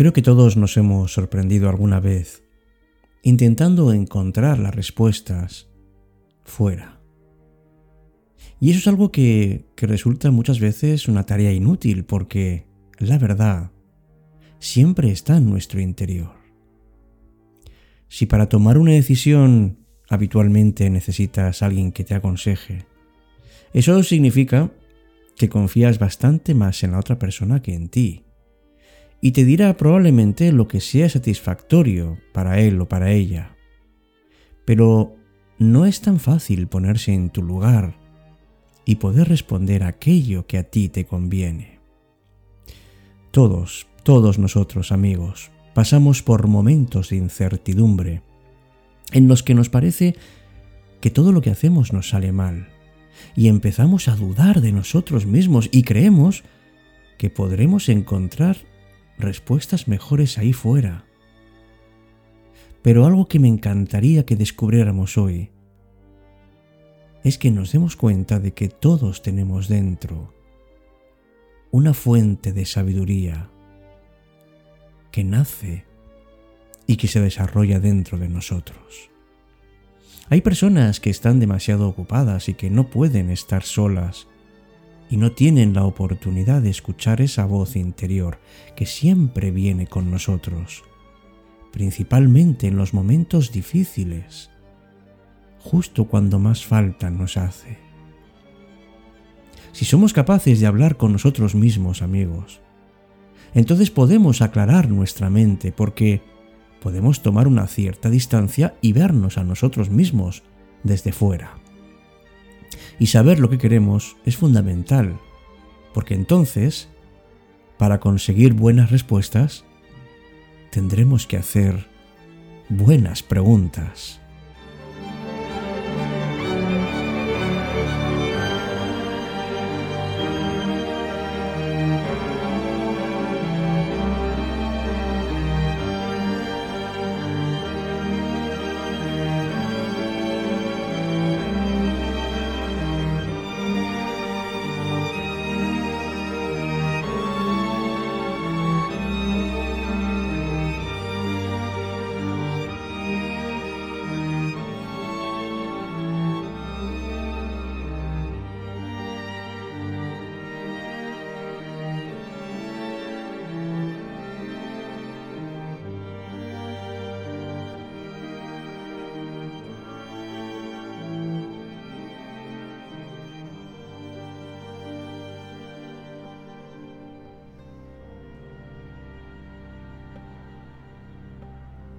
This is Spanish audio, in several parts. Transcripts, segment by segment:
Creo que todos nos hemos sorprendido alguna vez intentando encontrar las respuestas fuera. Y eso es algo que, que, resulta muchas veces una tarea inútil porque la verdad siempre está en nuestro interior. Si para tomar una decisión habitualmente necesitas a alguien que te aconseje, eso significa que confías bastante más en la otra persona que en ti y te dirá probablemente lo que sea satisfactorio para él o para ella. Pero no es tan fácil ponerse en tu lugar y poder responder aquello que a ti te conviene. Todos, todos nosotros amigos, pasamos por momentos de incertidumbre en los que nos parece que todo lo que hacemos nos sale mal y empezamos a dudar de nosotros mismos y creemos que podremos encontrar respuestas mejores ahí fuera. Pero algo que me encantaría que descubriéramos hoy es que nos demos cuenta de que todos tenemos dentro una fuente de sabiduría que nace y que se desarrolla dentro de nosotros. Hay personas que están demasiado ocupadas y que no pueden estar solas y no tienen la oportunidad de escuchar esa voz interior que siempre viene con nosotros, principalmente en los momentos difíciles, justo cuando más falta nos hace. Si somos capaces de hablar con nosotros mismos, amigos, entonces podemos aclarar nuestra mente porque podemos tomar una cierta distancia y vernos a nosotros mismos desde fuera. Y saber lo que queremos es fundamental, porque entonces, para conseguir buenas respuestas, tendremos que hacer buenas preguntas.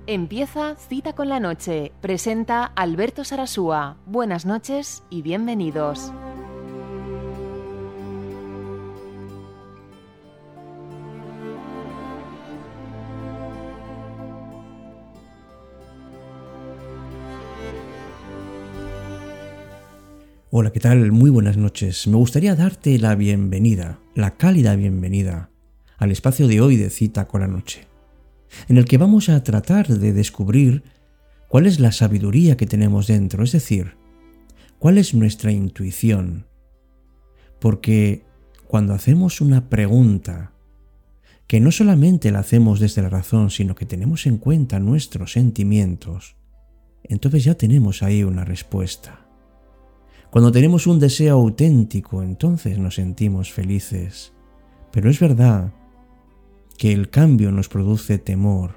Empieza Cita con la Noche. Presenta Alberto Sarasúa. Buenas noches y bienvenidos. Hola, ¿qué tal? Muy buenas noches. Me gustaría darte la bienvenida, la cálida bienvenida, al espacio de hoy de Cita con la Noche en el que vamos a tratar de descubrir cuál es la sabiduría que tenemos dentro, es decir, cuál es nuestra intuición. Porque cuando hacemos una pregunta, que no solamente la hacemos desde la razón, sino que tenemos en cuenta nuestros sentimientos, entonces ya tenemos ahí una respuesta. Cuando tenemos un deseo auténtico, entonces nos sentimos felices. Pero es verdad que el cambio nos produce temor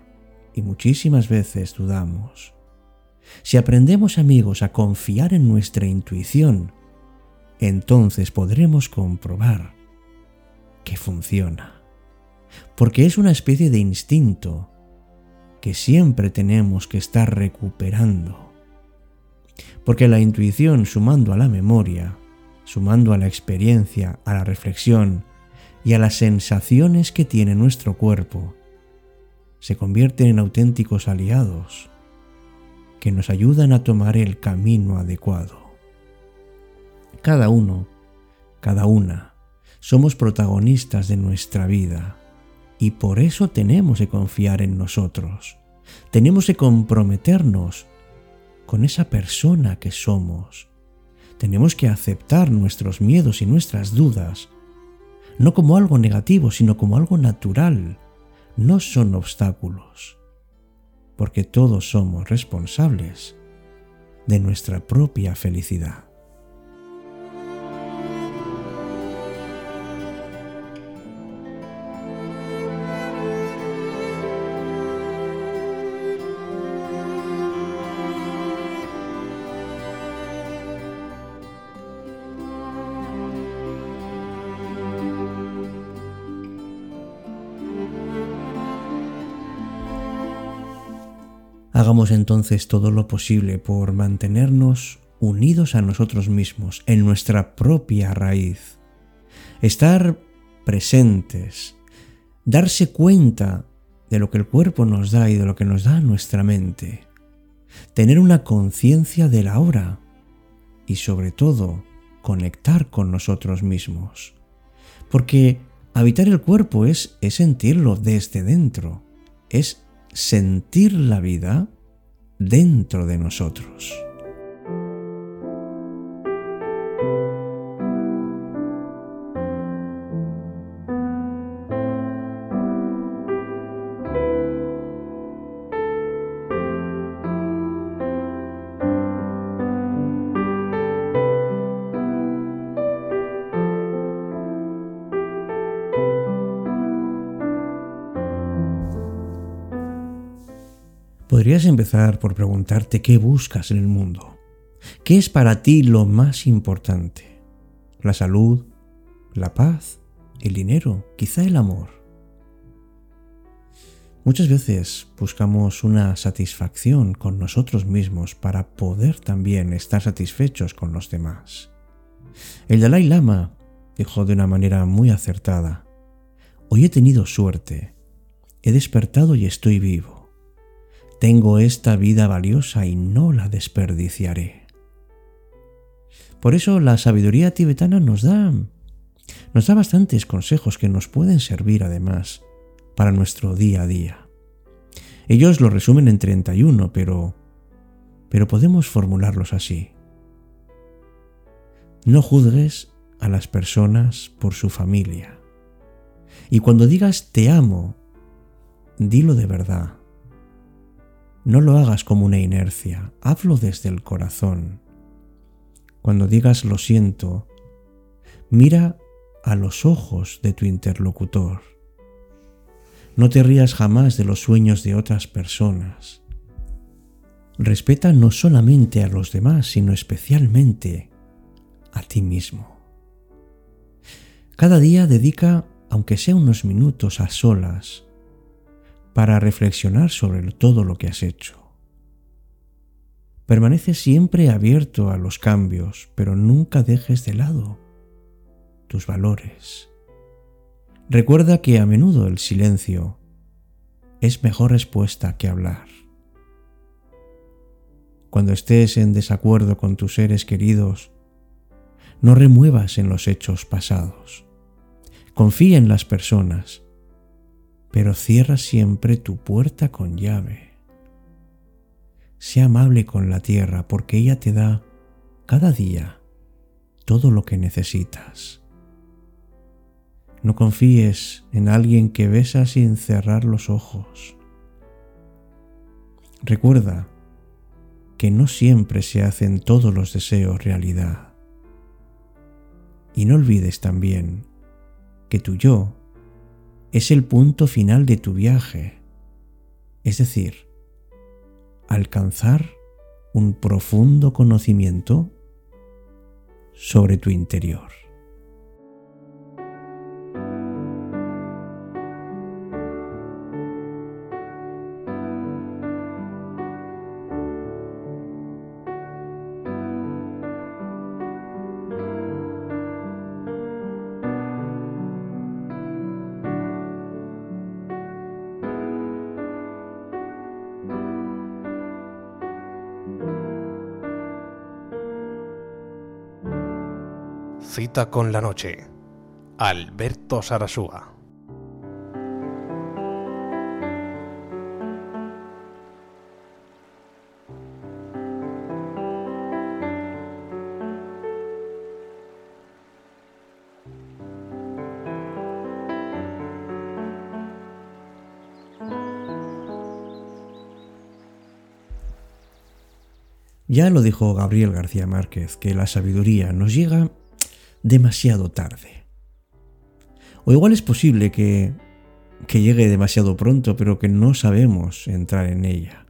y muchísimas veces dudamos. Si aprendemos amigos a confiar en nuestra intuición, entonces podremos comprobar que funciona. Porque es una especie de instinto que siempre tenemos que estar recuperando. Porque la intuición sumando a la memoria, sumando a la experiencia, a la reflexión, y a las sensaciones que tiene nuestro cuerpo, se convierten en auténticos aliados que nos ayudan a tomar el camino adecuado. Cada uno, cada una, somos protagonistas de nuestra vida y por eso tenemos que confiar en nosotros. Tenemos que comprometernos con esa persona que somos. Tenemos que aceptar nuestros miedos y nuestras dudas, no como algo negativo, sino como algo natural. No son obstáculos, porque todos somos responsables de nuestra propia felicidad. Hagamos entonces todo lo posible por mantenernos unidos a nosotros mismos, en nuestra propia raíz. Estar presentes, darse cuenta de lo que el cuerpo nos da y de lo que nos da nuestra mente. Tener una conciencia de la hora y sobre todo conectar con nosotros mismos. Porque habitar el cuerpo es, sentirlo desde dentro, es sentir la vida dentro de nosotros. Podrías empezar por preguntarte qué buscas en el mundo. ¿Qué es para ti lo más importante? ¿La salud? ¿La paz? ¿El dinero? ¿Quizá el amor? Muchas veces buscamos una satisfacción con nosotros mismos para poder también estar satisfechos con los demás. El Dalai Lama dijo de una manera muy acertada, Hoy he tenido suerte, he despertado y estoy vivo. Tengo esta vida valiosa y no la desperdiciaré. Por eso la sabiduría tibetana nos da nos da bastantes consejos que nos pueden servir además para nuestro día a día. Ellos lo resumen en 31, pero pero podemos formularlos así. No juzgues a las personas por su familia. Y cuando digas te amo, dilo de verdad. No lo hagas como una inercia, hazlo desde el corazón. Cuando digas lo siento, mira a los ojos de tu interlocutor. No te rías jamás de los sueños de otras personas. Respeta no solamente a los demás, sino especialmente a ti mismo. Cada día dedica, aunque sea unos minutos a solas, para reflexionar sobre todo lo que has hecho. Permanece siempre abierto a los cambios, pero nunca dejes de lado tus valores. Recuerda que a menudo el silencio es mejor respuesta que hablar. Cuando estés en desacuerdo con tus seres queridos, no remuevas en los hechos pasados. Confía en las personas pero cierra siempre tu puerta con llave. Sea amable con la tierra porque ella te da cada día todo lo que necesitas. No confíes en alguien que besa sin cerrar los ojos. Recuerda que no siempre se hacen todos los deseos realidad. Y no olvides también que tu yo es el punto final de tu viaje, es decir, alcanzar un profundo conocimiento sobre tu interior. Cita con la noche. Alberto Sarasúa. Ya lo dijo Gabriel García Márquez, que la sabiduría nos llega demasiado tarde. O igual es posible que, que llegue demasiado pronto, pero que no sabemos entrar en ella.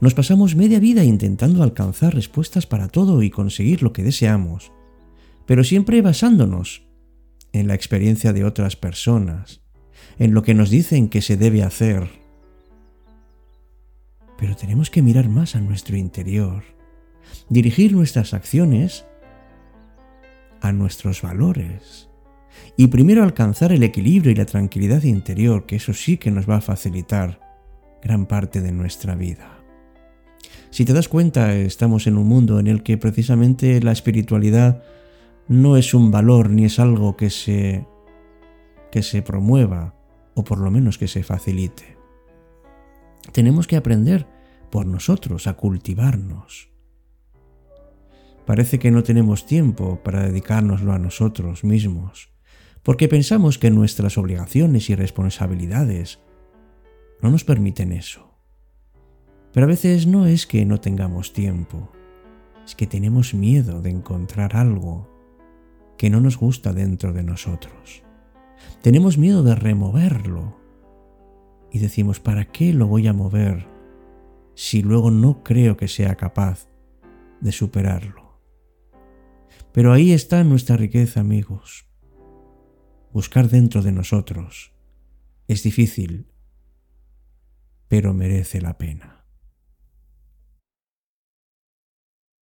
Nos pasamos media vida intentando alcanzar respuestas para todo y conseguir lo que deseamos, pero siempre basándonos en la experiencia de otras personas, en lo que nos dicen que se debe hacer. Pero tenemos que mirar más a nuestro interior, dirigir nuestras acciones a nuestros valores y primero alcanzar el equilibrio y la tranquilidad interior, que eso sí que nos va a facilitar gran parte de nuestra vida. Si te das cuenta, estamos en un mundo en el que precisamente la espiritualidad no es un valor ni es algo que se que se promueva o por lo menos que se facilite. Tenemos que aprender por nosotros a cultivarnos. Parece que no tenemos tiempo para dedicárnoslo a nosotros mismos, porque pensamos que nuestras obligaciones y responsabilidades no nos permiten eso. Pero a veces no es que no tengamos tiempo, es que tenemos miedo de encontrar algo que no nos gusta dentro de nosotros. Tenemos miedo de removerlo y decimos, ¿para qué lo voy a mover si luego no creo que sea capaz de superarlo? Pero ahí está nuestra riqueza, amigos. Buscar dentro de nosotros es difícil, pero merece la pena.